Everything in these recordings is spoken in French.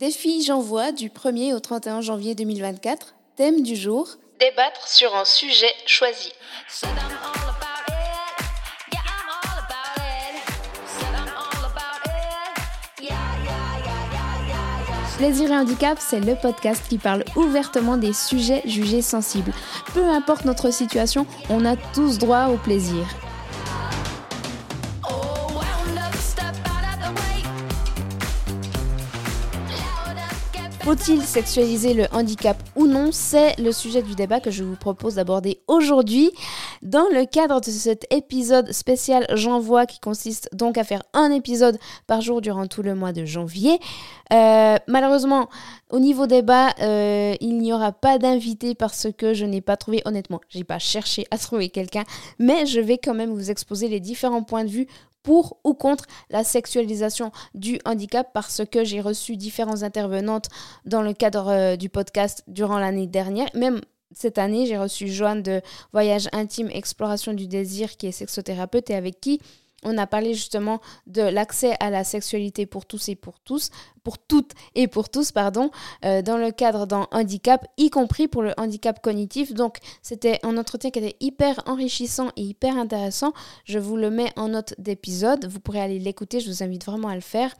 Défi J'envoie du 1er au 31 janvier 2024. Thème du jour Débattre sur un sujet choisi. Plaisir et handicap, c'est le podcast qui parle ouvertement des sujets jugés sensibles. Peu importe notre situation, on a tous droit au plaisir. Faut-il sexualiser le handicap ou non C'est le sujet du débat que je vous propose d'aborder aujourd'hui. Dans le cadre de cet épisode spécial J'envoie, qui consiste donc à faire un épisode par jour durant tout le mois de janvier. Euh, malheureusement, au niveau débat, euh, il n'y aura pas d'invité parce que je n'ai pas trouvé, honnêtement, j'ai pas cherché à trouver quelqu'un, mais je vais quand même vous exposer les différents points de vue pour ou contre la sexualisation du handicap parce que j'ai reçu différentes intervenantes dans le cadre euh, du podcast durant l'année dernière. Même cette année, j'ai reçu Joanne de Voyage intime exploration du désir qui est sexothérapeute et avec qui on a parlé justement de l'accès à la sexualité pour tous et pour tous, pour toutes et pour tous, pardon, euh, dans le cadre d'un handicap, y compris pour le handicap cognitif. Donc, c'était un entretien qui était hyper enrichissant et hyper intéressant. Je vous le mets en note d'épisode. Vous pourrez aller l'écouter. Je vous invite vraiment à le faire.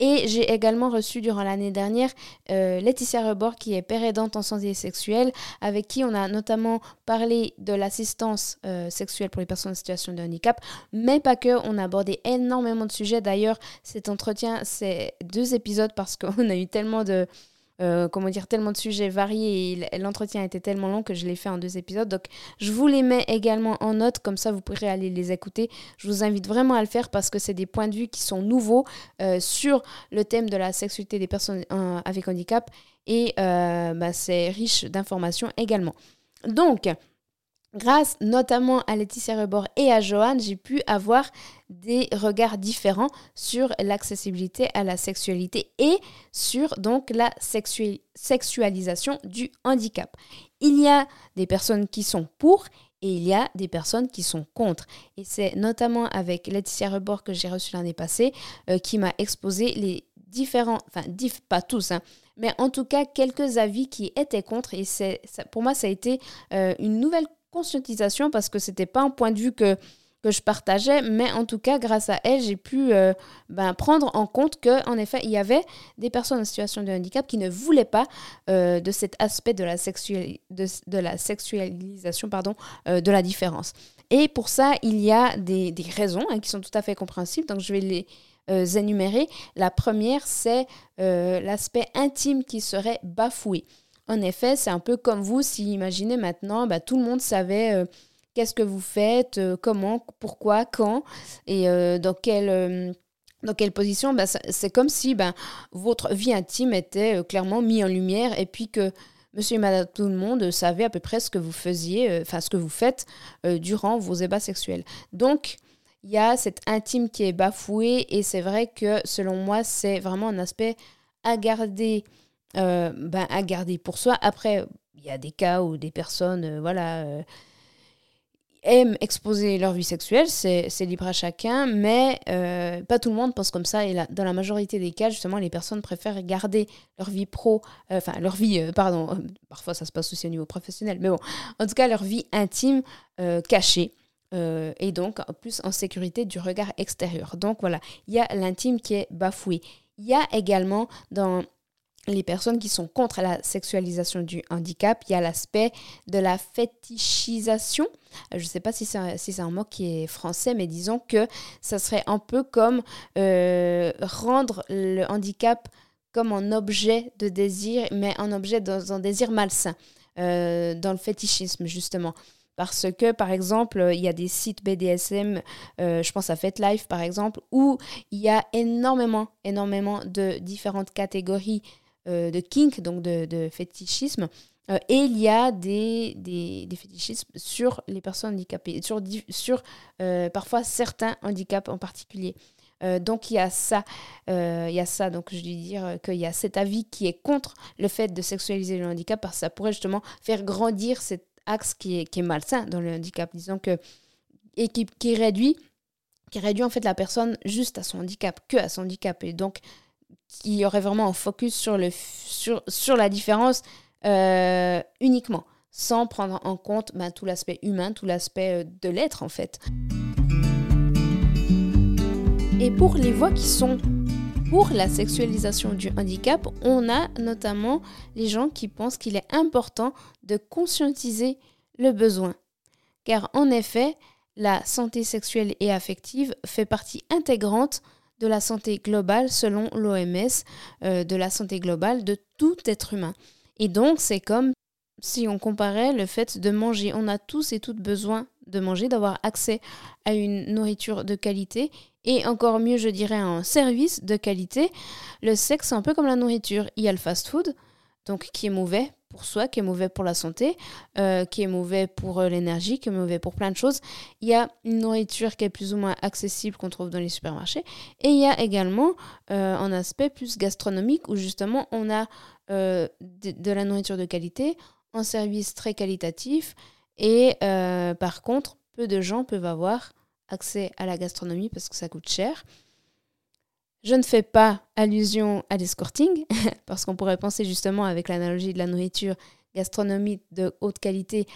Et j'ai également reçu durant l'année dernière euh, Laetitia Rebord, qui est père aidante en santé sexuelle, avec qui on a notamment parlé de l'assistance euh, sexuelle pour les personnes en situation de handicap, mais pas que. On a abordé énormément de sujets. D'ailleurs, cet entretien, c'est deux épisodes parce qu'on a eu tellement de euh, comment dire, tellement de sujets variés et l'entretien était tellement long que je l'ai fait en deux épisodes. Donc, je vous les mets également en note, comme ça vous pourrez aller les écouter. Je vous invite vraiment à le faire parce que c'est des points de vue qui sont nouveaux euh, sur le thème de la sexualité des personnes euh, avec handicap et bah, c'est riche d'informations également. Donc, Grâce notamment à Laetitia Rebord et à Johan, j'ai pu avoir des regards différents sur l'accessibilité à la sexualité et sur donc la sexualisation du handicap. Il y a des personnes qui sont pour et il y a des personnes qui sont contre. Et c'est notamment avec Laetitia Rebord que j'ai reçu l'année passée euh, qui m'a exposé les différents, enfin pas tous, hein, mais en tout cas quelques avis qui étaient contre. Et c'est, pour moi, ça a été euh, une nouvelle conscientisation parce que c'était pas un point de vue que, que je partageais, mais en tout cas, grâce à elle, j'ai pu euh, ben, prendre en compte qu'en effet, il y avait des personnes en situation de handicap qui ne voulaient pas euh, de cet aspect de la, de, la sexualisation pardon, euh, de la différence. Et pour ça, il y a des, des raisons hein, qui sont tout à fait compréhensibles, donc je vais les énumérer. La première, c'est l'aspect intime qui serait bafoué. En effet, c'est un peu comme vous, si imaginez maintenant, bah, tout le monde savait euh, qu'est-ce que vous faites, euh, comment, pourquoi, quand et euh, dans quelle dans quelle position, bah, c'est comme si bah, votre vie intime était clairement mise en lumière et puis que monsieur et madame tout le monde savait à peu près ce que vous faisiez, enfin ce que vous faites durant vos ébats sexuels. Donc, il y a cette intime qui est bafouée et c'est vrai que selon moi, c'est vraiment un aspect à garder euh, ben, à garder pour soi. Après, il y a des cas où des personnes euh, voilà, euh, aiment exposer leur vie sexuelle, c'est libre à chacun, mais pas tout le monde pense comme ça. Et dans la majorité des cas, justement, les personnes préfèrent garder leur vie pro, enfin leur vie, pardon, parfois ça se passe aussi au niveau professionnel, mais bon, en tout cas leur vie intime cachée. et donc plus en sécurité du regard extérieur. Donc voilà, il y a l'intime qui est bafoué. Il y a également dans les personnes qui sont contre la sexualisation du handicap, il y a l'aspect de la fétichisation. Je ne sais pas si c'est un, mot qui est français, mais disons que ça serait un peu comme euh, rendre le handicap comme un objet de désir, mais un objet dans un désir malsain, euh, dans le fétichisme justement. Parce que, par exemple, il y a des sites BDSM, euh, je pense à FetLife par exemple, où il y a énormément, énormément de différentes catégories euh, de kink, donc de, fétichisme. Euh, et il y a des, des, fétichismes sur les personnes handicapées, sur, sur euh, parfois certains handicaps en particulier. donc il y a ça, il y a ça. Donc je veux dire qu'il y a cet avis qui est contre le fait de sexualiser le handicap parce que ça pourrait justement faire grandir cet axe qui est, qui est malsain dans le handicap, disons que et qui, qui réduit qui réduit en fait la personne juste à son handicap, que à son handicap. Et donc, qu'il y aurait vraiment un focus sur, le, sur, sur la différence euh, uniquement, sans prendre en compte ben, tout l'aspect humain, tout l'aspect euh, de l'être en fait. Et pour les voix qui sont pour la sexualisation du handicap, on a notamment les gens qui pensent qu'il est important de conscientiser le besoin. Car en effet, la santé sexuelle et affective fait partie intégrante de la santé globale selon l'OMS, euh, de la santé globale de tout être humain. Et donc, c'est comme si on comparait le fait de manger. On a tous et toutes besoin de manger, d'avoir accès à une nourriture de qualité et encore mieux, je dirais, un service de qualité. Le sexe, c'est un peu comme la nourriture. Il y a le fast-food, donc qui est mauvais pour soi, qui est mauvais pour la santé, euh, qui est mauvais pour euh, l'énergie, qui est mauvais pour plein de choses. Il y a une nourriture qui est plus ou moins accessible qu'on trouve dans les supermarchés. Et il y a également euh, un aspect plus gastronomique où justement on a de, de, la nourriture de qualité, un service très qualitatif. Et par contre, peu de gens peuvent avoir accès à la gastronomie parce que ça coûte cher. Je ne fais pas allusion à l'escorting, parce qu'on pourrait penser justement avec l'analogie de la nourriture gastronomie de haute qualité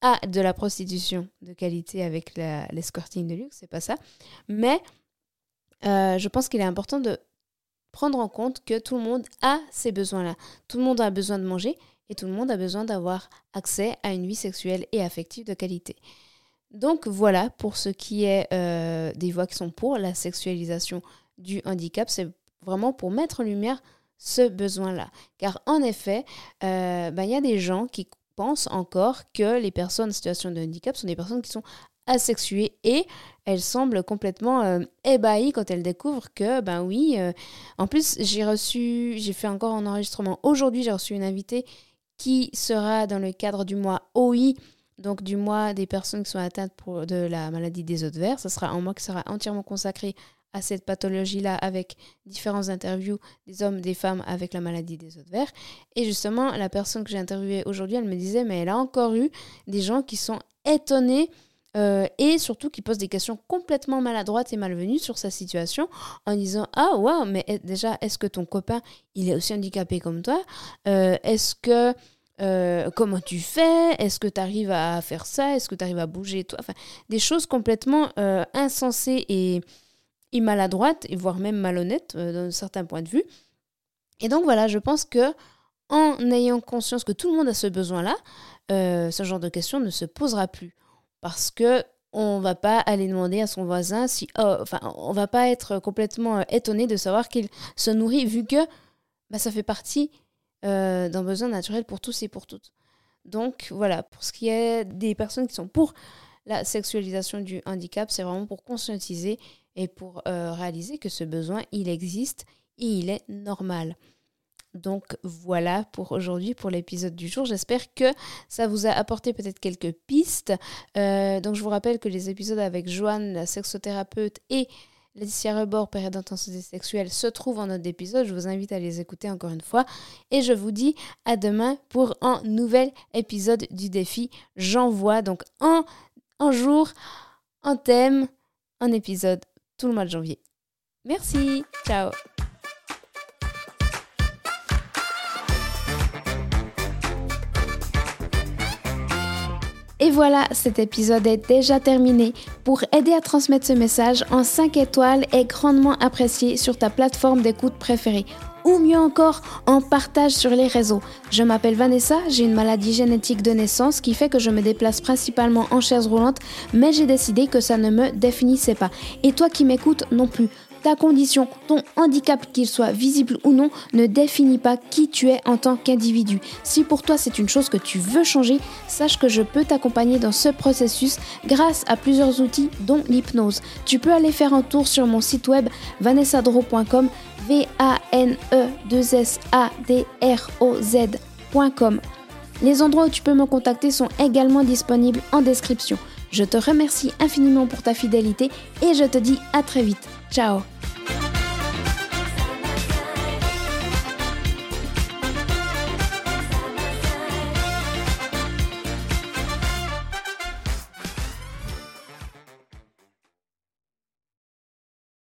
à de la prostitution de qualité avec l'escorting de luxe, c'est pas ça. Mais euh, je pense qu'il est important de prendre en compte que tout le monde a ces besoins-là. Tout le monde a besoin de manger et tout le monde a besoin d'avoir accès à une vie sexuelle et affective de qualité. Donc voilà pour ce qui est euh, des voix qui sont pour la sexualisation du handicap, vraiment pour mettre en lumière ce besoin-là. Car en effet, euh, ben, il y a des gens qui pensent encore que les personnes en situation de handicap sont des personnes qui sont asexuées et elles semblent complètement euh, ébahies quand elles découvrent que, ben oui, euh, en plus j'ai reçu, j'ai fait encore un enregistrement aujourd'hui, j'ai reçu une invitée qui sera dans le cadre du mois OI, donc du mois des personnes qui sont atteintes de la maladie des autres verts. Ce sera un mois qui sera entièrement consacré à cette pathologie-là avec différentes interviews des hommes, des femmes avec la maladie des autres verts. Et justement, la personne que j'ai interviewée aujourd'hui, elle me disait, mais elle a encore eu des gens qui sont étonnés euh, et surtout qui posent des questions complètement maladroites et malvenues sur sa situation en disant ah ouais mais déjà est-ce que ton copain il est aussi handicapé comme toi? Euh, est-ce que euh, comment tu fais? Est-ce que tu arrives à faire ça? Est-ce que tu arrives à bouger? Toi enfin, Des choses complètement insensées et, maladroite, et voire même malhonnête euh, d'un certain point de vue. Et donc voilà, je pense que en ayant conscience que tout le monde a ce besoin-là, euh, ce genre de questions ne se posera plus. Parce que on va pas aller demander à son voisin si. Oh, enfin, on va pas être complètement euh, étonné de savoir qu'il se nourrit, vu que bah, ça fait partie d'un besoin naturel pour tous et pour toutes. Donc voilà, pour ce qui est des personnes qui sont pour la sexualisation du handicap, c'est vraiment pour conscientiser et pour euh, réaliser que ce besoin, il existe et il est normal. Donc voilà pour aujourd'hui, pour l'épisode du jour. J'espère que ça vous a apporté peut-être quelques pistes. Euh, donc je vous rappelle que les épisodes avec Joanne, la sexothérapeute, et Laetitia Rebord, période d'intensité sexuelle, se trouvent en notre épisode. Je vous invite à les écouter encore une fois. Et je vous dis à demain pour un nouvel épisode du défi J'envoie. Donc un, un jour, un thème, un épisode le mois de janvier. Merci, ciao Et voilà, cet épisode est déjà terminé. Pour aider à transmettre ce message en 5 étoiles est grandement apprécié sur ta plateforme d'écoute préférée ou mieux encore en partage sur les réseaux. Je m'appelle Vanessa, j'ai une maladie génétique de naissance qui fait que je me déplace principalement en chaise roulante, mais j'ai décidé que ça ne me définissait pas. Et toi qui m'écoutes non plus ta condition, ton handicap, qu'il soit visible ou non, ne définit pas qui tu es en tant qu'individu. Si pour toi c'est une chose que tu veux changer, sache que je peux t'accompagner dans ce processus grâce à plusieurs outils dont l'hypnose. Tu peux aller faire un tour sur mon site web vanessadro.com v a n e 2 s a d r o z.com. Les endroits où tu peux me contacter sont également disponibles en description. Je te remercie infiniment pour ta fidélité et je te dis à très vite. Ciao